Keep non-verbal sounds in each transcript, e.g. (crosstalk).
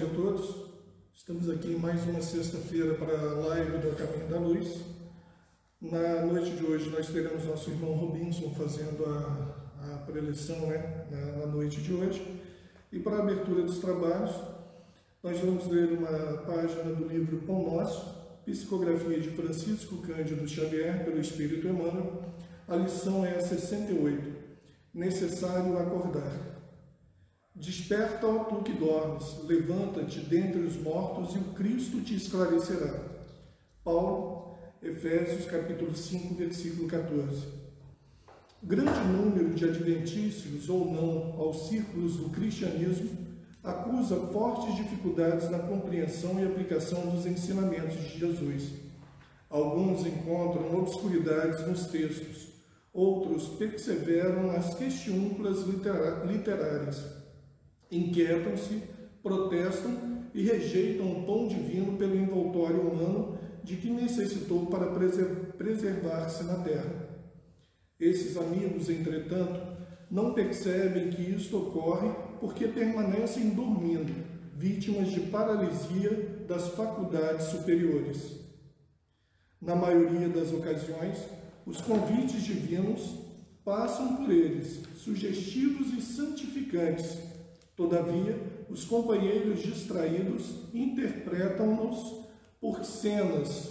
noite a todos. Estamos aqui em mais uma sexta-feira para a live do Caminho da Luz. Na noite de hoje nós teremos nosso irmão Robinson fazendo a, a preleção né, na, na noite de hoje. E para a abertura dos trabalhos, nós vamos ler uma página do livro Pão Nosso, psicografia de Francisco Cândido Xavier pelo Espírito Emmanuel. A lição é a 68. Necessário acordar. Desperta, ó tu que dormes, levanta-te dentre os mortos e o Cristo te esclarecerá. Paulo, Efésios capítulo 5, versículo 14. Grande número de adventícios ou não aos círculos do cristianismo acusa fortes dificuldades na compreensão e aplicação dos ensinamentos de Jesus. Alguns encontram obscuridades nos textos, outros perseveram nas questiúnculas literárias inquietam-se, protestam e rejeitam o pão divino pelo envoltório humano de que necessitou para preservar-se na terra. Esses amigos, entretanto, não percebem que isto ocorre porque permanecem dormindo, vítimas de paralisia das faculdades superiores. Na maioria das ocasiões, os convites divinos passam por eles, sugestivos e santificantes, Todavia, os companheiros distraídos interpretam-nos por cenas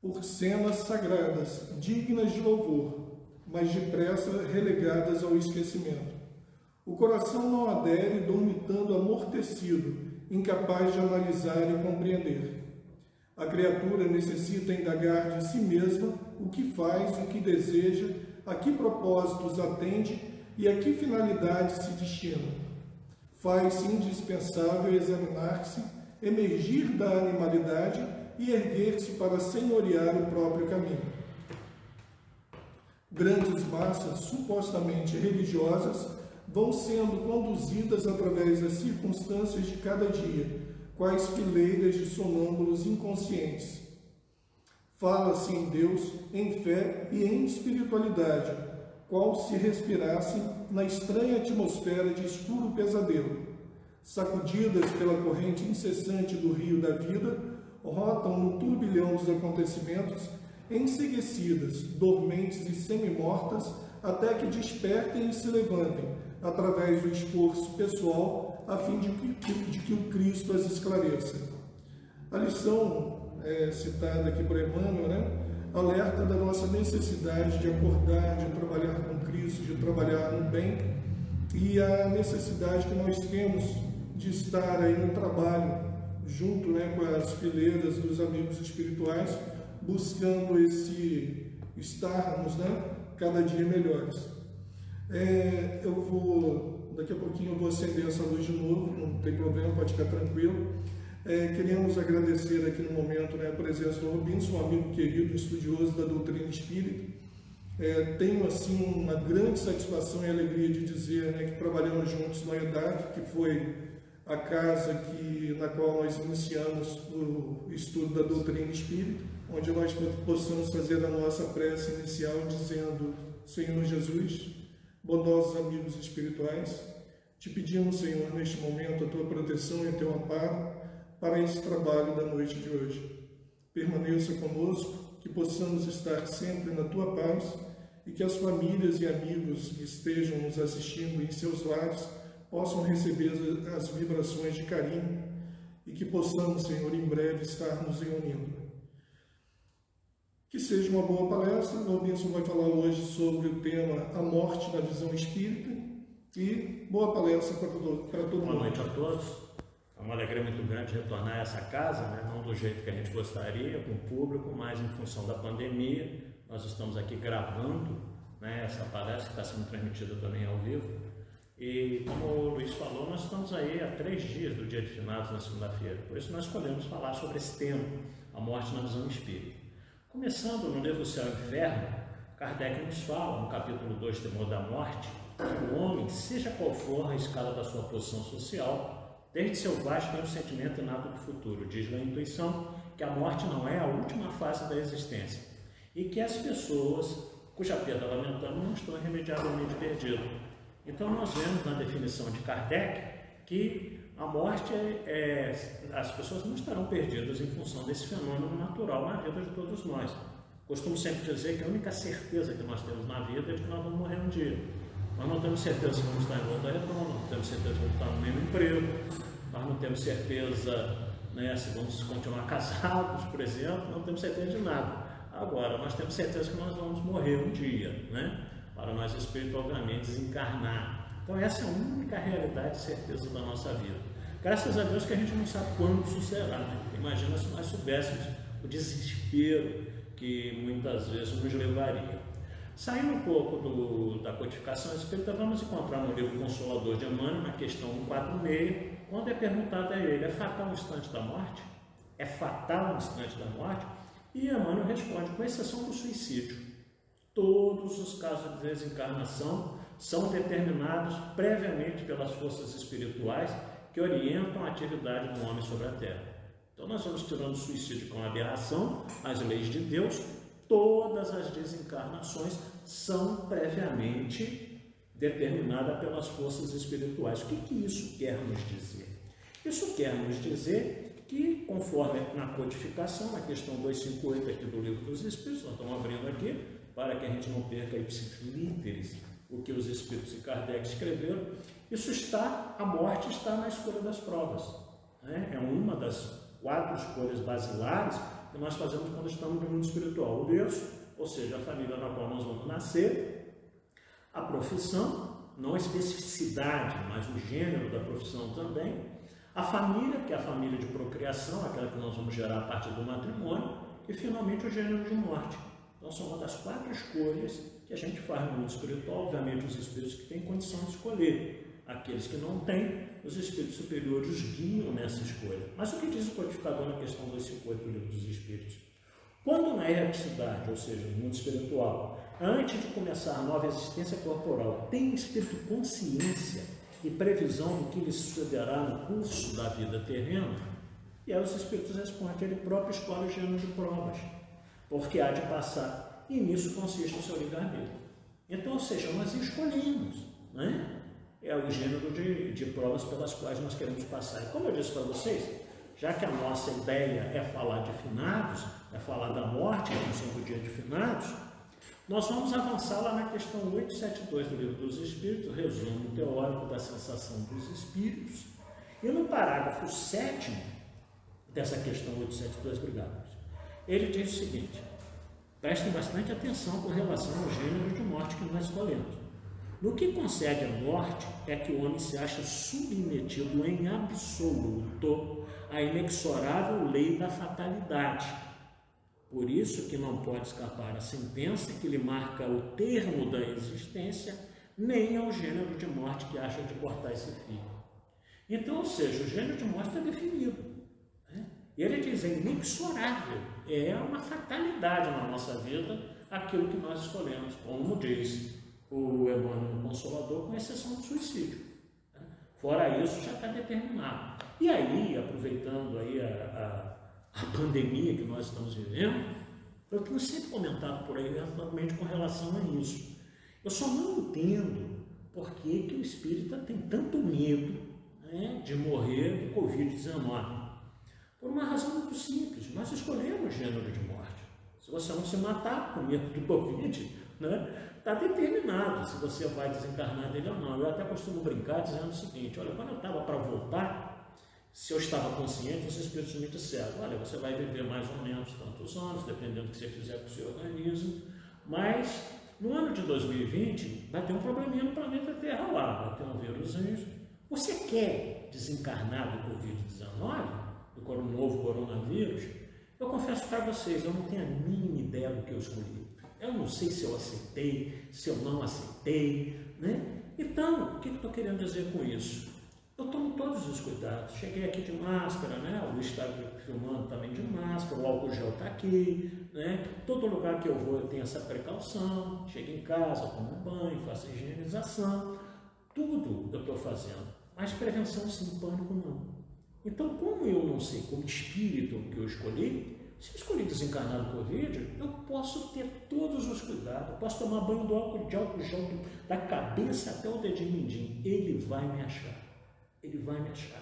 por cenas sagradas, dignas de louvor, mas depressa relegadas ao esquecimento. O coração não adere, dormitando amortecido, incapaz de analisar e compreender. A criatura necessita indagar de si mesma o que faz, o que deseja, a que propósitos atende e a que finalidade se destina? Faz-se indispensável examinar-se, emergir da animalidade e erguer-se para senhorear o próprio caminho. Grandes massas supostamente religiosas vão sendo conduzidas através das circunstâncias de cada dia, quais fileiras de sonâmbulos inconscientes. Fala-se em Deus, em fé e em espiritualidade, qual se respirasse na estranha atmosfera de escuro pesadelo. Sacudidas pela corrente incessante do rio da vida, rotam no turbilhão dos acontecimentos, enseguecidas, dormentes e semi-mortas, até que despertem e se levantem, através do esforço pessoal, a fim de que, de que o Cristo as esclareça. A lição é, citada aqui por Emmanuel, né? Alerta da nossa necessidade de acordar, de trabalhar com Cristo, de trabalhar no bem e a necessidade que nós temos de estar aí no trabalho, junto né, com as fileiras dos amigos espirituais, buscando esse estarmos né, cada dia melhores. É, eu vou, daqui a pouquinho eu vou acender essa luz de novo, não tem problema, pode ficar tranquilo. É, queremos agradecer aqui no momento né, a presença do Robinson, um amigo querido, estudioso da doutrina espírita. É, tenho assim uma grande satisfação e alegria de dizer né, que trabalhamos juntos na EDAC, que foi a casa que, na qual nós iniciamos o estudo da doutrina espírita, onde nós possamos fazer a nossa prece inicial dizendo: Senhor Jesus, bondosos amigos espirituais, te pedimos, Senhor, neste momento a tua proteção e o teu amparo para esse trabalho da noite de hoje. Permaneça conosco, que possamos estar sempre na tua paz e que as famílias e amigos que estejam nos assistindo em seus lares possam receber as vibrações de carinho e que possamos, Senhor, em breve estar nos reunindo. Que seja uma boa palestra. O Robinson vai falar hoje sobre o tema A Morte na Visão Espírita. E boa palestra para todo, para todo boa mundo. Boa noite a todos. É uma alegria muito grande retornar a essa casa, né? não do jeito que a gente gostaria, com o público, mas em função da pandemia, nós estamos aqui gravando né, essa palestra que está sendo transmitida também ao vivo. E como o Luiz falou, nós estamos aí há três dias do dia de finados na segunda-feira, por isso nós escolhemos falar sobre esse tema, a morte na visão espírita. Começando no livro Céu e Inferno, Kardec nos fala, no capítulo 2, Temor da Morte, que o homem, seja qual for a escala da sua posição social, Desde selvagem tem um sentimento inato do futuro, diz a intuição que a morte não é a última fase da existência e que as pessoas cuja perda lamentamos não estão irremediavelmente perdidas. Então nós vemos na definição de Kardec que a morte é, é, as pessoas não estarão perdidas em função desse fenômeno natural na vida de todos nós. Costumo sempre dizer que a única certeza que nós temos na vida é de que nós vamos morrer um dia. Nós não temos certeza se vamos estar em volta redonda, não temos certeza se vamos estar no mesmo emprego, nós não temos certeza né, se vamos continuar (laughs) casados, por exemplo, não temos certeza de nada. Agora, nós temos certeza que nós vamos morrer um dia, né? para nós espiritualmente desencarnar. Então, essa é a única realidade e certeza da nossa vida. Graças a Deus que a gente não sabe quando isso será. Né? Imagina se nós soubéssemos o desespero que muitas vezes nos levaria. Saindo um pouco do, da codificação espírita, vamos encontrar no livro Consolador de Emmanuel, na questão 146, quando é perguntado a ele, é fatal o instante da morte? É fatal o instante da morte? E Emmanuel responde, com exceção do suicídio, todos os casos de desencarnação são determinados previamente pelas forças espirituais que orientam a atividade do homem sobre a Terra. Então nós vamos tirando o suicídio com aberração, as leis de Deus, todas as desencarnações são previamente determinadas pelas forças espirituais. O que, que isso quer nos dizer? Isso quer nos dizer que, conforme na codificação, na questão 258 aqui do Livro dos Espíritos, nós estamos abrindo aqui, para que a gente não perca ipsis o que os Espíritos e Kardec escreveram, isso está, a morte está na escolha das provas. Né? É uma das quatro escolhas basilares que nós fazemos quando estamos no mundo espiritual. O berço, ou seja, a família na qual nós vamos nascer, a profissão, não a especificidade, mas o gênero da profissão também, a família, que é a família de procriação, aquela que nós vamos gerar a partir do matrimônio, e finalmente o gênero de morte. Então, são uma das quatro escolhas que a gente faz no mundo espiritual, obviamente os espíritos que têm condição de escolher. Aqueles que não têm, os espíritos superiores guiam nessa escolha. Mas o que diz o codificador na questão 258 do livro dos espíritos? Quando na erraticidade, ou seja, no mundo espiritual, antes de começar a nova existência corporal, tem espírito consciência e previsão do que lhe sucederá no curso da vida terrena, e aí os espíritos respondem, ele próprio escolhe o gênero de provas, porque há de passar, e nisso consiste o seu livre-arbítrio. Então, ou seja, nós escolhemos, né? É o gênero de, de provas pelas quais nós queremos passar. E como eu disse para vocês, já que a nossa ideia é falar de finados, é falar da morte, no cinco dias de finados, nós vamos avançar lá na questão 872 do Livro dos Espíritos, resumo teórico da sensação dos espíritos. E no parágrafo 7 dessa questão 872, obrigado, ele diz o seguinte: prestem bastante atenção com relação ao gênero de morte que nós escolhemos. No que concede a morte, é que o homem se acha submetido em absoluto à inexorável lei da fatalidade. Por isso que não pode escapar à sentença que lhe marca o termo da existência, nem ao gênero de morte que acha de cortar esse fio. Então, ou seja, o gênero de morte está definido. Né? Ele diz, é inexorável, é uma fatalidade na nossa vida aquilo que nós escolhemos, como diz o Emmanuel Consolador, com exceção do suicídio. Né? Fora isso, já está determinado. E aí, aproveitando aí a, a, a, pandemia que nós estamos vivendo, eu tenho sempre comentado por aí, exatamente com relação a isso. Eu só não entendo por que, que o espírita tem tanto medo né, de morrer do Covid-19. Por uma razão muito simples, nós escolhemos o gênero de morte. Se você não se matar com medo do Covid, né, está determinado se você vai desencarnar dele ou não. Eu até costumo brincar dizendo o seguinte: olha, quando eu estava para voltar, se eu estava consciente, os espíritos me disseram: olha, você vai viver mais ou menos tantos anos, dependendo do que você fizer com o seu organismo, mas no ano de 2020 vai ter um probleminha no planeta Terra lá, vai ter um vírusinho. Você quer desencarnar do Covid-19, do novo coronavírus? Eu confesso para vocês, eu não tenho a mínima ideia do que eu escolhi. Eu não sei se eu aceitei, se eu não aceitei, né? Então, o que eu estou querendo dizer com isso? Eu tomo todos os cuidados. Cheguei aqui de máscara, né? O Luiz está filmando também de máscara, o álcool gel está aqui, né? Todo lugar que eu vou eu tenho essa precaução. Chego em casa, tomo banho, faço higienização. Tudo eu estou fazendo. Mas prevenção sem pânico não. Então, como eu não sei como espírito que eu escolhi, se eu escolhi desencarnar do Covid, eu posso ter todos os cuidados, eu posso tomar banho do álcool de álcool gel da cabeça até o dedinho mindinho. Ele vai me achar. ele vai me achar.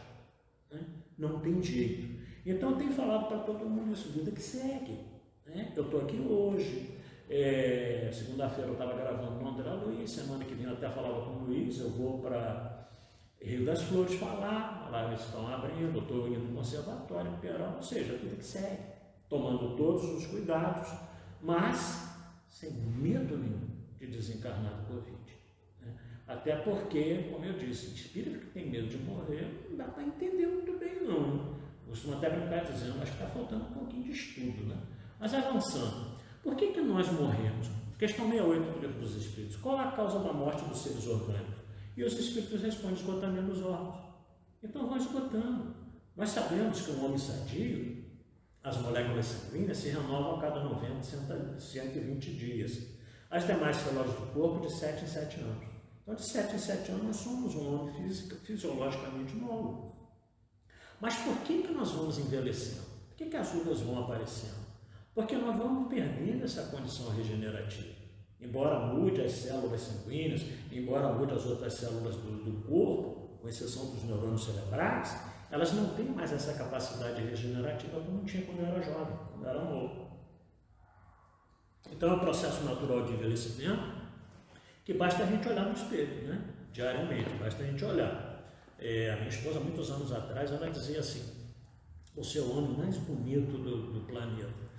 Né? Não tem jeito. Então eu tenho falado para todo mundo isso, vida que segue. Né? Eu estou aqui hoje, é, Segunda-feira eu estava gravando no André Luiz, semana que vem eu até falava com o Luiz, eu vou para Rio das Flores falar, lá eles estão abrindo, eu estou indo no conservatório em ou seja, a vida que segue, tomando todos os cuidados, mas sem medo nenhum de desencarnar do Covid. Né? Até porque, como eu disse, espírito que tem medo de morrer não dá para entender muito bem não. Costumo até brincar dizendo, que está faltando um pouquinho de estudo, né? Mas avançando, por que, que nós morremos? Questão 68 do livro dos Espíritos. Qual a causa da morte dos seres orgânicos? E os Espíritos respondem, esgotamento dos órgãos. Então vão esgotando. Nós sabemos que um homem sadio, as moléculas sanguíneas se renovam a cada 90, 120 dias. As demais células do corpo de 7 em 7 anos. Então, de 7 em 7 anos, nós somos um homem fisiologicamente novo. Mas por que, que nós vamos envelhecendo? Por que, que as rugas vão aparecendo? Porque nós vamos perdendo essa condição regenerativa. Embora mude as células sanguíneas, embora mude as outras células do, do corpo, com exceção dos neurônios cerebrais, elas não têm mais essa capacidade regenerativa como tinha quando era jovem, quando era novo. Então é um processo natural de envelhecimento que basta a gente olhar no espelho, né? diariamente, basta a gente olhar. É, a minha esposa, muitos anos atrás, ela dizia assim: você é o homem mais bonito do, do planeta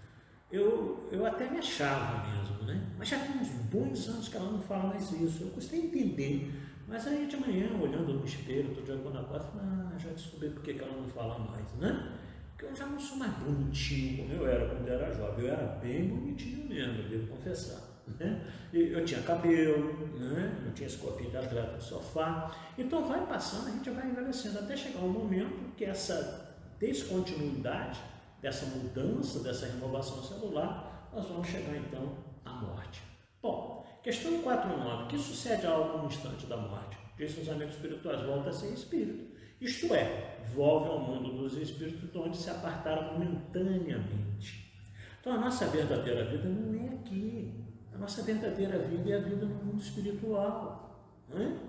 eu, eu até me achava mesmo, né? Mas já tem uns bons anos que ela não fala mais isso. Eu gostei de entender. Mas aí de manhã, olhando no espelho, estou jogando a porta, ah, já descobri por que ela não fala mais, né? Porque eu já não sou mais bonitinho como eu era quando eu era jovem. Eu era bem bonitinho mesmo, devo confessar. Né? Eu tinha cabelo, né? não tinha esse corpinho de atleta no sofá. Então vai passando, a gente vai envelhecendo até chegar um momento que essa descontinuidade dessa mudança, dessa renovação celular, nós vamos chegar então à morte. Bom, questão 4.9. que sucede algo no instante da morte? Dizem os amigos espirituais, volta a ser espírito. Isto é, volve ao mundo dos espíritos de onde se apartaram momentaneamente. Então a nossa verdadeira vida não é aqui. A nossa verdadeira vida é a vida no mundo espiritual. Né?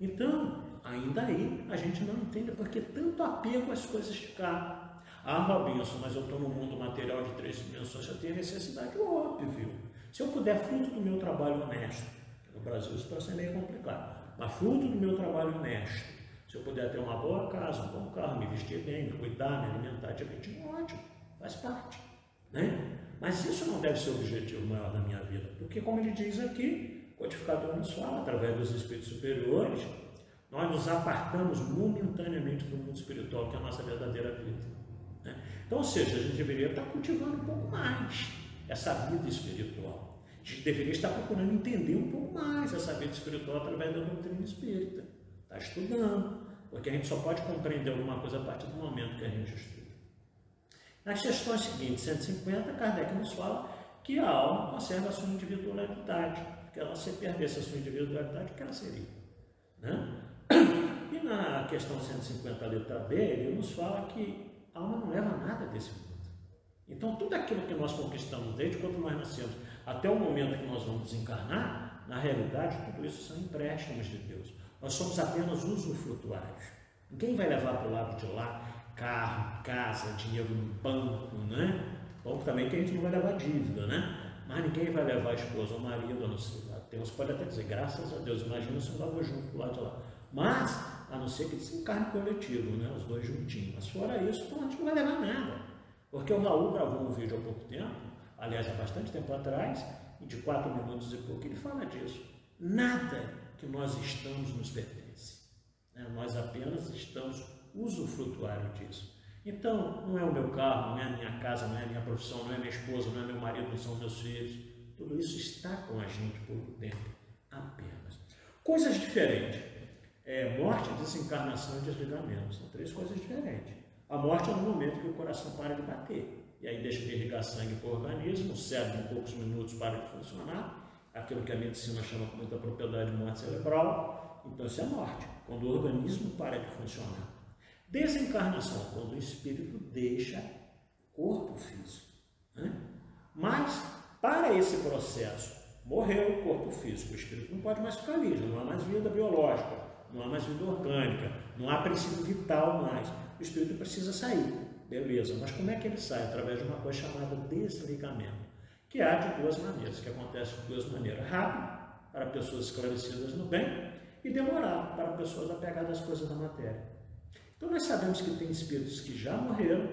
Então, ainda aí, a gente não entende porque tanto apego às coisas de cá. Ah, Robinson, mas eu estou no mundo material de três dimensões, eu tenho necessidade óbvio. Se eu puder, fruto do meu trabalho honesto, no Brasil isso sendo meio complicado, mas fruto do meu trabalho honesto, se eu puder ter uma boa casa, um bom carro, me vestir bem, me cuidar, me alimentar direitinho, ótimo, faz parte. Né? Mas isso não deve ser o objetivo maior da minha vida, porque como ele diz aqui, o codificador nos fala, através dos espíritos superiores, nós nos apartamos momentaneamente do mundo espiritual, que é a nossa verdadeira vida. Né? Então, ou seja, a gente deveria estar cultivando um pouco mais essa vida espiritual. A gente deveria estar procurando entender um pouco mais essa vida espiritual através da doutrina espírita. Está estudando, porque a gente só pode compreender alguma coisa a partir do momento que a gente estuda. Nas questões seguintes, 150, Kardec nos fala que a alma conserva a sua individualidade, que ela se perdesse a sua individualidade, o que ela seria? Né? E na questão 150, letra B, ele nos fala que a alma não leva nada desse mundo. Então, tudo aquilo que nós conquistamos desde quando nós nascemos até o momento que nós vamos desencarnar, na realidade, tudo isso são empréstimos de Deus. Nós somos apenas usufrutuários. Ninguém vai levar para o lado de lá carro, casa, dinheiro no banco, né? Banco também que a gente não vai levar dívida, né? Mas ninguém vai levar a esposa ou marido, a não ser. Que podem até dizer, graças a Deus, imagina se não leva junto lado de lá. Mas a não ser que desencarne coletivo, né? os dois juntinhos. Mas fora isso, a gente não vai levar nada. Porque o Raul gravou um vídeo há pouco tempo, aliás, há bastante tempo atrás, de quatro minutos e pouco, ele fala disso. Nada que nós estamos nos pertence. Né? Nós apenas estamos usufrutuário disso. Então, não é o meu carro, não é a minha casa, não é a minha profissão, não é minha esposa, não é meu marido, não são meus filhos. Tudo isso está com a gente por um tempo apenas. Coisas diferentes é, morte, desencarnação e desligamento. São três coisas diferentes. A morte é no momento que o coração para de bater. E aí deixa de irrigar sangue para o organismo, o cérebro em poucos minutos para de funcionar. Aquilo que a medicina chama com muita propriedade de morte cerebral. Então isso é morte, quando o organismo para de funcionar. Desencarnação, quando o espírito deixa o corpo físico. Né? Mas, para esse processo, morreu o corpo físico, o espírito não pode mais ficar ali, já não há mais vida biológica não há mais vida orgânica, não há princípio vital mais. O espírito precisa sair, beleza, mas como é que ele sai? Através de uma coisa chamada desligamento, que há de duas maneiras, que acontece de duas maneiras: rápido, para pessoas esclarecidas no bem, e demorado, para pessoas apegadas às coisas da matéria. Então nós sabemos que tem espíritos que já morreram,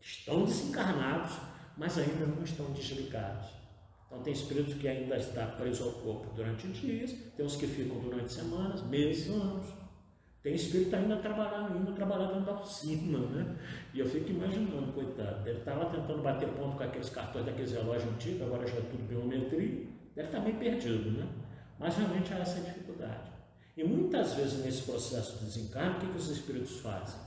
estão desencarnados, mas ainda não estão desligados. Então tem espírito que ainda está preso ao corpo durante dias, tem os que ficam durante semanas, meses, anos. Tem espírito ainda trabalhando, indo trabalhar dentro da oficina, né? E eu fico imaginando, coitado, ele estava tentando bater ponto com aqueles cartões daqueles relógios antigos, agora já é tudo biometria, deve estar meio perdido, né? Mas realmente há essa dificuldade. E muitas vezes nesse processo de desencarne, o que, que os espíritos fazem?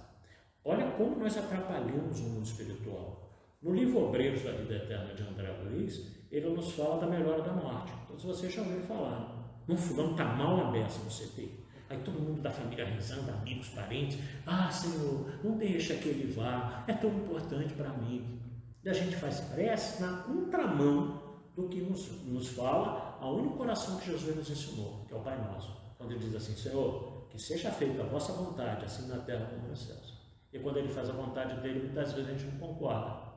Olha como nós atrapalhamos o mundo espiritual. No livro Obreiros da Vida Eterna de André Luiz, ele nos fala da melhora da morte. Todos vocês já ouviram falar. Um fulano está mal na beça no CT. Aí todo mundo da família rezando, amigos, parentes. Ah, Senhor, não deixa que ele vá. É tão importante para mim. E a gente faz prece na contramão do que nos, nos fala a único coração que Jesus nos ensinou, que é o Pai Nosso. Quando ele diz assim, Senhor, que seja feita a vossa vontade, assim na terra como nos céus. E quando ele faz a vontade dele, muitas vezes a gente não concorda.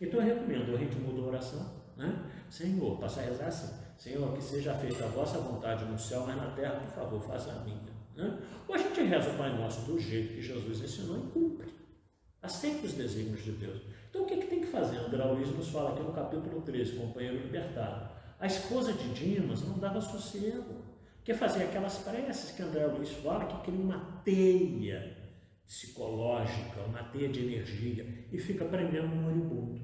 Então eu recomendo o ritmo da oração, né? Senhor, passa a rezar assim, Senhor, que seja feita a vossa vontade no céu, mas na terra, por favor, faça a minha. Né? Ou a gente reza o Pai Nosso do jeito que Jesus ensinou e cumpre. Aceita os desígnios de Deus. Então o que, é que tem que fazer? André Luiz nos fala aqui no capítulo 13, companheiro libertado. A esposa de Dimas não dava sossego. Quer fazer aquelas preces que André Luiz fala, que cria uma teia psicológica, uma teia de energia, e fica prendendo no moribundo.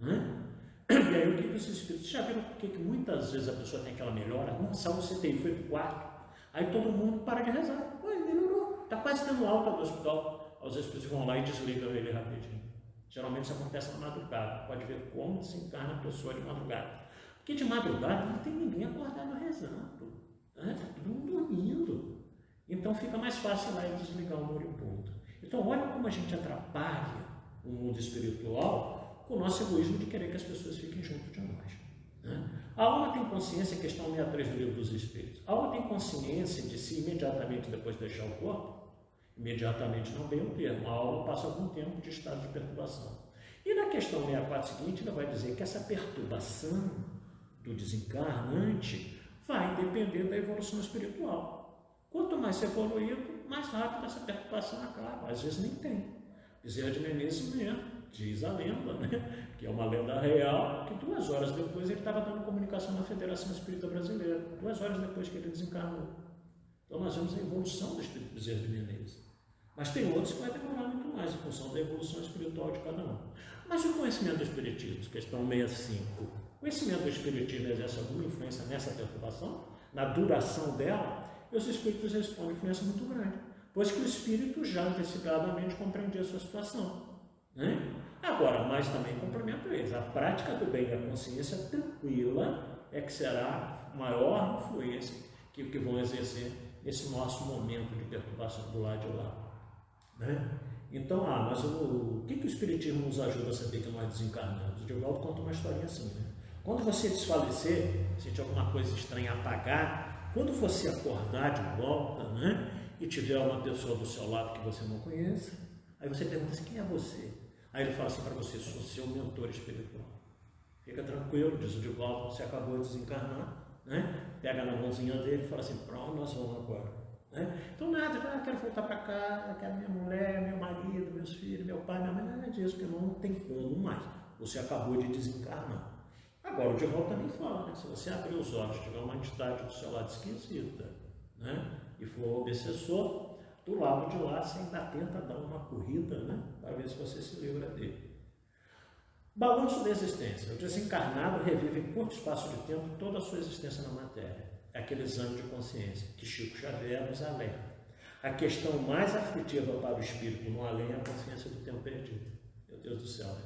Né? E aí o que, que os espíritos já viram porque que muitas vezes a pessoa tem aquela melhora, nossa, o CTI foi para o quarto, aí todo mundo para de rezar, Oi, melhorou, está quase tendo alta do hospital. Os espíritos vão lá e desligam ele rapidinho. Geralmente isso acontece na madrugada, pode ver como se encarna a pessoa de madrugada. Porque de madrugada não tem ninguém acordado rezando, está né? todo mundo dormindo. Então fica mais fácil lá e desligar o moribundo. Então olha como a gente atrapalha o mundo espiritual com o nosso egoísmo de querer que as pessoas fiquem junto de nós. Né? A alma tem consciência, questão 63 do livro dos Espíritos, a alma tem consciência de si imediatamente depois de deixar o corpo? Imediatamente não bem o termo, a alma passa algum tempo de estado de perturbação. E na questão 64 seguinte, ela vai dizer que essa perturbação do desencarnante vai depender da evolução espiritual. Quanto mais evoluído, mais rápido essa perturbação acaba. Às vezes nem tem. Bezerra de Menezes mesmo diz a lenda, né? que é uma lenda real, que duas horas depois ele estava dando comunicação na Federação Espírita Brasileira, duas horas depois que ele desencarnou. Então nós vemos a evolução do Espírito Bezerra de Menezes. Mas tem outros que vai demorar muito mais em função da evolução espiritual de cada um. Mas o conhecimento do Espiritismo, questão 65, o conhecimento do Espiritismo exerce alguma influência nessa perturbação, na duração dela? E os Espíritos respondem influência muito grande, pois que o Espírito já antecipadamente compreendia a sua situação. Né? Agora, mas também complemento eles, a prática do bem e a consciência tranquila é que será maior influência que que vão exercer nesse nosso momento de perturbação do lado de lá. Né? Então, ah, mas o, o que, que o Espiritismo nos ajuda a saber que nós desencarnamos? O Divaldo conta uma historinha assim, né? Quando você desfalecer, sentir alguma coisa estranha apagar, quando você acordar de volta, né? E tiver uma pessoa do seu lado que você não conhece, aí você pergunta assim, quem é você? Aí ele fala assim para você, sou seu mentor espiritual. Fica tranquilo, diz o Divaldo, você acabou de desencarnar, né? Pega na mãozinha dele e fala assim, para onde nós vamos agora? Né? Então nada, ah, quero voltar para casa, quero minha mulher, meu marido, meus filhos, meu pai, minha mãe, nada disso, porque não tem como mais. Você acabou de desencarnar. Agora o Divaldo também fala, né? Se você abrir os olhos, tiver uma entidade do seu lado esquisita, né? E for obsessor, do lado de lá você ainda tenta dar uma corrida, né? Para ver se você se livra dele. Balanço da existência. O desencarnado revive em curto espaço de tempo toda a sua existência na matéria. É aquele exame de consciência que Chico Xavier nos alerta. A questão mais aflitiva para o espírito no além é a consciência do tempo perdido. Meu Deus do céu,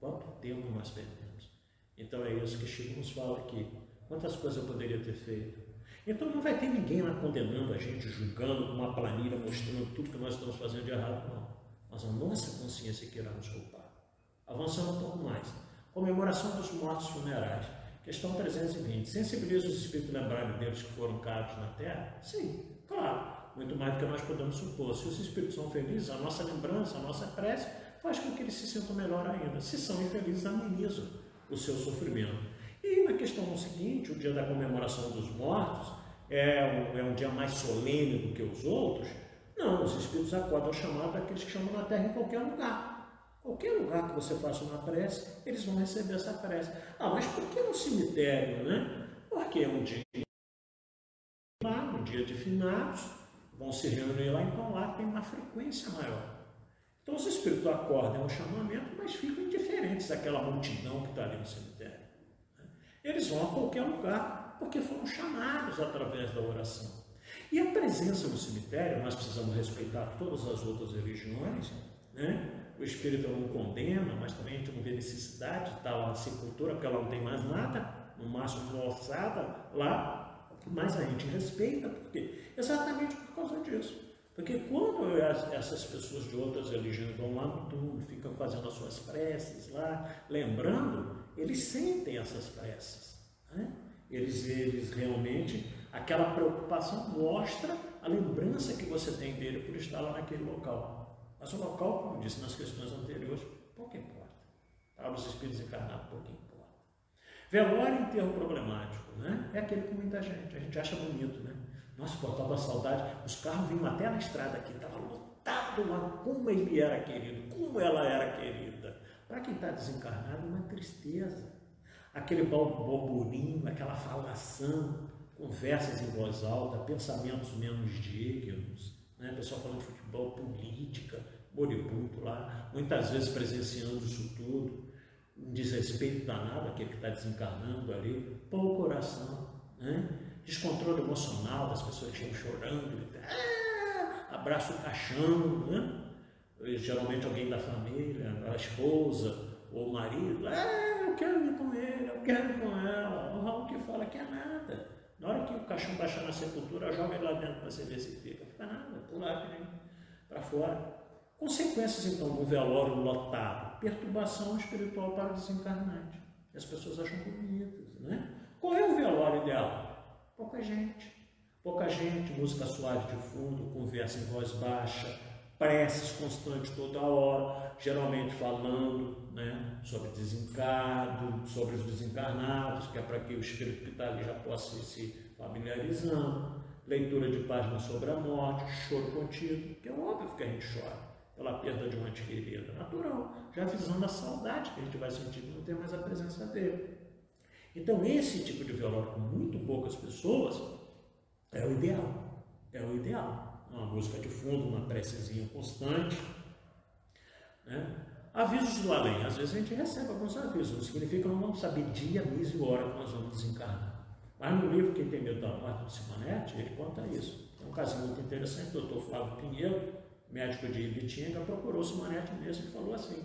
quanto tempo nós perdemos? Então é isso que Chico nos fala aqui. Quantas coisas eu poderia ter feito? Então não vai ter ninguém lá condenando a gente, julgando com uma planilha, mostrando tudo que nós estamos fazendo de errado, não. Mas a nossa consciência que irá nos culpar. Avançando um pouco mais. Comemoração dos mortos funerais. Questão 320. Sensibiliza os espíritos lembrarem deles que foram caros na terra? Sim, claro. muito mais do que nós podemos supor. Se os espíritos são felizes, a nossa lembrança, a nossa prece faz com que eles se sintam melhor ainda. Se são infelizes, amenizam o seu sofrimento. E na questão seguinte, o dia da comemoração dos mortos é um, é um dia mais solene do que os outros. Não, os espíritos acordam chamado daqueles que chamam na terra em qualquer lugar. Qualquer lugar que você faça uma prece, eles vão receber essa prece. Ah, mas por que no cemitério, né? Porque é um dia lá, um dia de finados, vão se reunir lá, então lá tem uma frequência maior. Então os espíritos acordam o chamamento, mas ficam indiferentes àquela multidão que está ali no cemitério. Né? Eles vão a qualquer lugar, porque foram chamados através da oração. E a presença no cemitério, nós precisamos respeitar todas as outras religiões, né? o espírito não condena, mas também a gente não vê necessidade de estar lá na sepultura, porque ela não tem mais nada, no máximo uma ossada lá, mas a gente respeita, porque exatamente por causa disso. Porque quando essas pessoas de outras religiões vão lá no túmulo, ficam fazendo as suas preces lá, lembrando, eles sentem essas preces. Né? Eles, eles realmente, aquela preocupação mostra a lembrança que você tem dele por estar lá naquele local. Mas o local, como disse nas questões anteriores, pouco importa. Para os espíritos encarnados, pouco importa. Velório e enterro problemático, né? É aquele com muita gente. A gente acha bonito, né? Nossa, cortava a saudade. Os carros vinham até na estrada aqui, estava lotado lá. Como ele era querido, como ela era querida. Para quem está desencarnado, uma tristeza. Aquele borburinho, aquela falação, conversas em voz alta, pensamentos menos dignos. Né? Pessoal falando de futebol, política, moribundo lá, muitas vezes presenciando isso tudo. Um desrespeito danado aquele que está desencarnando ali, pouco coração. Né? descontrole emocional das pessoas que estão chorando, ah, abraça o caixão, né? geralmente alguém da família, a esposa ou o marido, ah, eu quero ir com ele, eu quero com ela. O Raul que fala que é nada. Na hora que o caixão baixar na sepultura, joga ele lá dentro para você ver se fica. Fica nada, pular para fora. Consequências então do velório lotado: perturbação espiritual para o desencarnante. As pessoas acham bonitas, né? Qual é o velório ideal? Pouca gente. Pouca gente, música suave de fundo, conversa em voz baixa, preces constantes toda hora, geralmente falando né, sobre desencarno, sobre os desencarnados, que é para que o espírito que está ali já possa ir se familiarizando, leitura de páginas sobre a morte, choro contido, que é óbvio que a gente chora pela perda de uma ente querida, natural, já avisando a saudade que a gente vai sentir de não ter mais a presença dele. Então, esse tipo de velório com muito poucas pessoas é o ideal. É o ideal. Uma música de fundo, uma precezinha constante. Né? Avisos do além. Às vezes a gente recebe alguns avisos. Não significa que não vamos saber dia, mês e hora que nós vamos desencarnar. Mas no livro Quem Tem Medo da Morte do Simonete, ele conta isso. É um caso muito interessante. O doutor Flávio Pinheiro, médico de Ibitinga, procurou o Simonete mesmo e falou assim: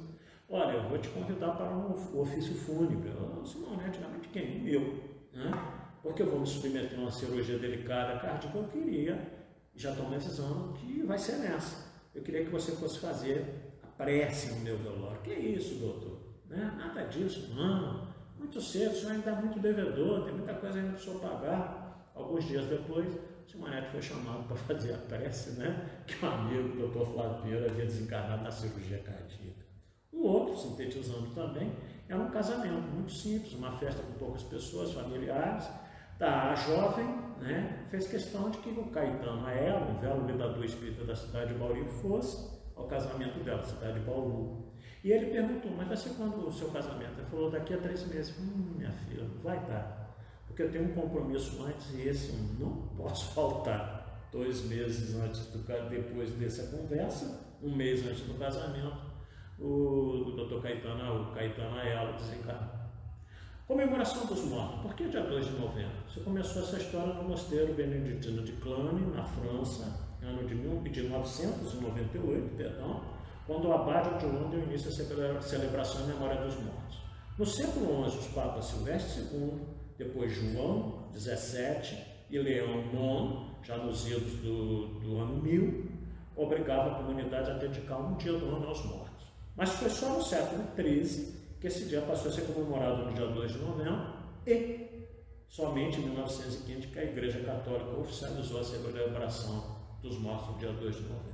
Olha, eu vou te convidar para um ofício fúnebre. Eu, Simone, antigamente quem? O meu. Né? Porque eu vou me submeter a uma cirurgia delicada cardíaca, eu queria, já estou me avisando que vai ser nessa. Eu queria que você fosse fazer a prece no meu velório. Que isso, doutor? Né? Nada disso, não. Muito cedo, o senhor ainda é muito devedor, tem muita coisa ainda para o senhor pagar. Alguns dias depois, o Simonete foi chamado para (laughs) fazer a prece, né? Que um amigo, o doutor Flávio Pinheiro, havia desencarnado na cirurgia cardíaca. O outro, sintetizando também, era um casamento muito simples, uma festa com poucas pessoas, familiares. Tá, a jovem né, fez questão de que o Caetano, a ela, um velho lidador espírita da cidade de Bauru, fosse ao casamento dela, cidade de Bauru. E ele perguntou, mas vai ser quando o seu casamento? Ele falou, daqui a três meses. Hum, minha filha, não vai dar, porque eu tenho um compromisso antes e esse não posso faltar. Dois meses antes do depois dessa conversa, um mês antes do casamento, o, doutor Caetano, o Caetano Ayala desencarnou. Comemoração dos mortos. Por que dia 2 de novembro? Você começou essa história no mosteiro beneditino de Clane, na França, ano de, 1998, perdão, quando o abade de Londres deu início celebração em memória dos mortos. No século XI, os papas Silvestre II, depois João XVII e Leão IX, já nos idos do, do ano 1000, obrigavam a comunidade a dedicar um dia do ano aos mortos. Mas foi só no século XIII que esse dia passou a ser comemorado no dia 2 de novembro e somente em 1915 que a Igreja Católica oficializou a celebração dos mortos no dia 2 de novembro.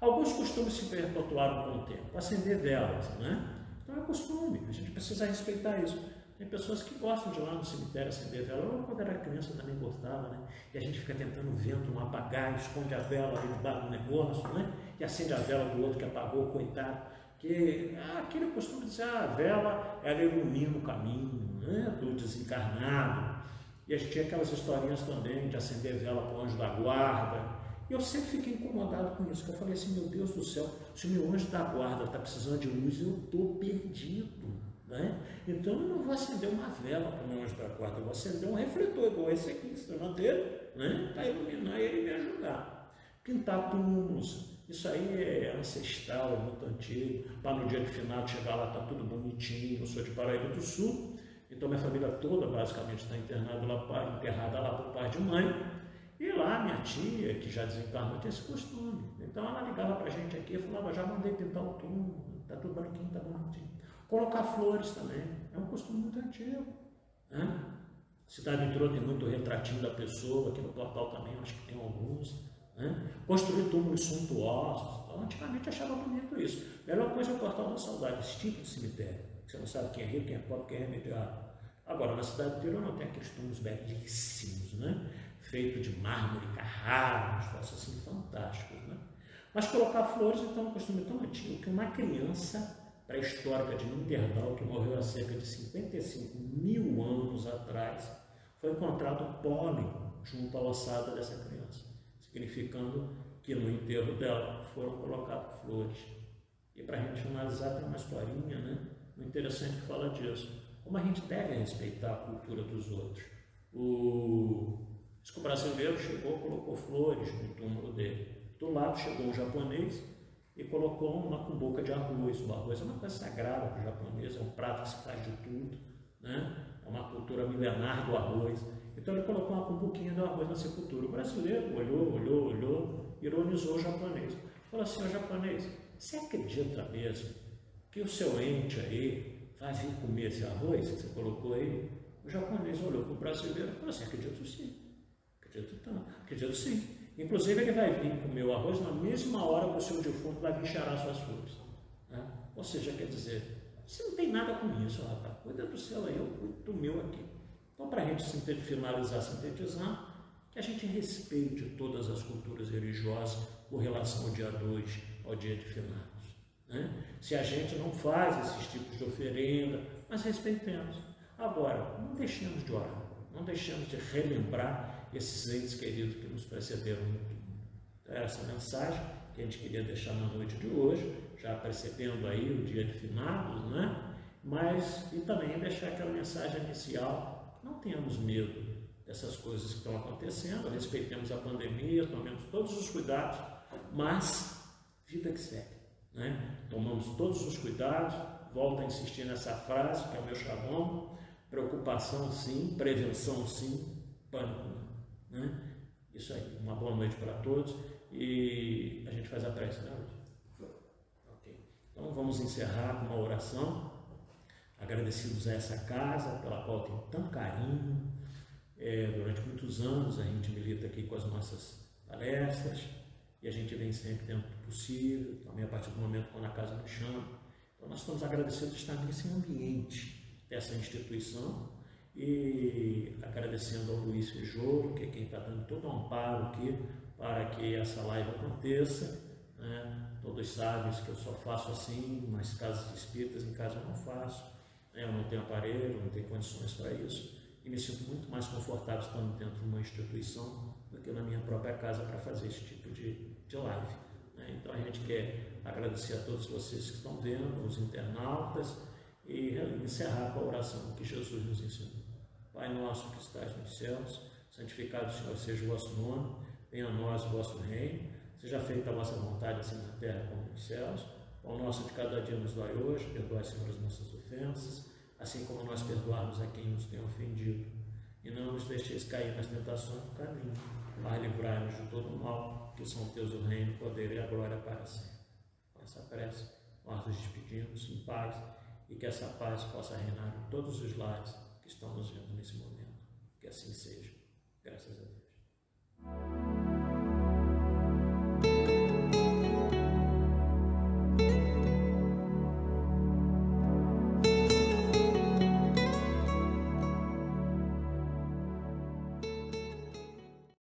Alguns costumes se perpetuaram com o tempo, acender velas, né? Então é costume, a gente precisa respeitar isso. Tem pessoas que gostam de ir lá no cemitério acender vela. Eu, quando era criança, também gostava, né? E a gente fica tentando o vento não apagar, esconde a vela ali debaixo do negócio, né? E acende a vela do outro que apagou, coitado. Que ah, aquele costume de dizer, ah, a vela, ela ilumina o caminho né? do desencarnado. E a gente tinha aquelas historinhas também de acender vela para o anjo da guarda. E eu sempre fiquei incomodado com isso, que eu falei assim, meu Deus do céu, se o meu anjo da guarda está precisando de luz, eu estou perdido. Né? Então eu não vou acender uma vela para o meu anjo da guarda, eu vou acender um refletor igual esse aqui, estreladeiro, né? para iluminar e ele me ajudar. Pintar túmulos, isso aí é ancestral, é muito antigo. Para no dia de final chegar lá, está tudo bonitinho. Eu sou de Paraíba do Sul, então minha família toda basicamente está internada lá, enterrada lá por pai de mãe. E lá minha tia, que já desencarnou, tinha esse costume. Então ela ligava para a gente aqui e falava, já mandei pintar o túmulo, está tudo branquinho, está bonitinho. Colocar flores também, é um costume muito antigo. Né? Cidade entrou tem muito retratinho da pessoa, aqui no portal também acho que tem alguns. Né? Construir túmulos suntuosos. Então, antigamente achava bonito isso. Melhor coisa é portal da saudade, esse tipo de cemitério. Você não sabe quem é rico, quem é pobre, quem é imediato. Agora, na cidade inteira não tem aqueles túmulos belíssimos, né? feito de mármore, carraro, uns troços assim fantásticos. Né? Mas colocar flores, então, é um costume tão antigo que uma criança pré-histórica de Ninterdal, que morreu há cerca de 55 mil anos atrás, foi encontrado pólen junto à ossada dessa criança, significando que no enterro dela foram colocadas flores. E para a gente finalizar, tem uma historinha, né? Muito interessante que fala disso. Como a gente deve respeitar a cultura dos outros. O o brasileiro chegou, colocou flores no túmulo dele. Do lado chegou um japonês e colocou uma com boca de arroz. O arroz é uma coisa sagrada para o japonês, é um prato que se faz de tudo, né? é uma cultura milenar do arroz. Então ele colocou uma cumbuquinha do arroz na sepultura. O brasileiro olhou, olhou, olhou, ironizou o japonês. Falou assim, o japonês, você acredita mesmo que o seu ente aí vai vir comer esse arroz que você colocou aí? O japonês olhou para o brasileiro e falou assim, acredito sim. Acredito, então, acredito sim. Inclusive, ele vai vir comer o arroz na mesma hora que o seu defunto vai vir cheirar suas flores. Né? Ou seja, quer dizer, você não tem nada com isso, rapaz. Cuida do seu aí, eu cuido do meu aqui. Então, para a gente finalizar, sintetizar, que a gente respeite todas as culturas religiosas com relação ao dia 2, ao dia de finados. Né? Se a gente não faz esses tipos de oferenda, mas respeitemos. Agora, não deixemos de orar, não deixemos de relembrar esses entes queridos que nos precederam no mundo. Então, essa mensagem que a gente queria deixar na noite de hoje, já percebendo aí o dia de finados, né? Mas, e também deixar aquela mensagem inicial, não tenhamos medo dessas coisas que estão acontecendo, respeitemos a pandemia, tomemos todos os cuidados, mas vida que segue, né? Tomamos todos os cuidados, volto a insistir nessa frase, que é o meu chavão, preocupação sim, prevenção sim, pânico. Né? Isso aí, uma boa noite para todos e a gente faz a prece, né. Então vamos encerrar com uma oração, agradecidos a essa casa pela qual tem tanto carinho. É, durante muitos anos a gente milita aqui com as nossas palestras e a gente vem sempre dentro do possível, também a partir do momento quando a casa nos chama. Então nós estamos agradecidos de estar nesse ambiente dessa instituição e agradecendo ao Luiz Fejouro, que é quem está dando todo o amparo aqui para que essa live aconteça. Né? Todos sabem que eu só faço assim, nas casas espíritas, em casa eu não faço. Eu não tenho aparelho, não tenho condições para isso. E me sinto muito mais confortável estando dentro de uma instituição do que na minha própria casa para fazer esse tipo de, de live. Né? Então a gente quer agradecer a todos vocês que estão vendo, os internautas, e encerrar com a oração que Jesus nos ensinou. Pai nosso que estás nos céus, santificado Senhor seja o vosso nome, venha a nós o vosso reino, seja feita a vossa vontade, assim na terra como nos céus. O nosso de cada dia nos dai hoje, perdoai, Senhor, as nossas ofensas, assim como nós perdoarmos a quem nos tem ofendido. E não nos deixeis cair nas tentações do caminho, mas livrai-nos de todo mal, que são teus o reino, o poder e a glória para sempre. Com essa prece, nós nos despedimos em paz e que essa paz possa reinar em todos os lares que estão nos vendo nesse momento. Que assim seja. Graças a Deus.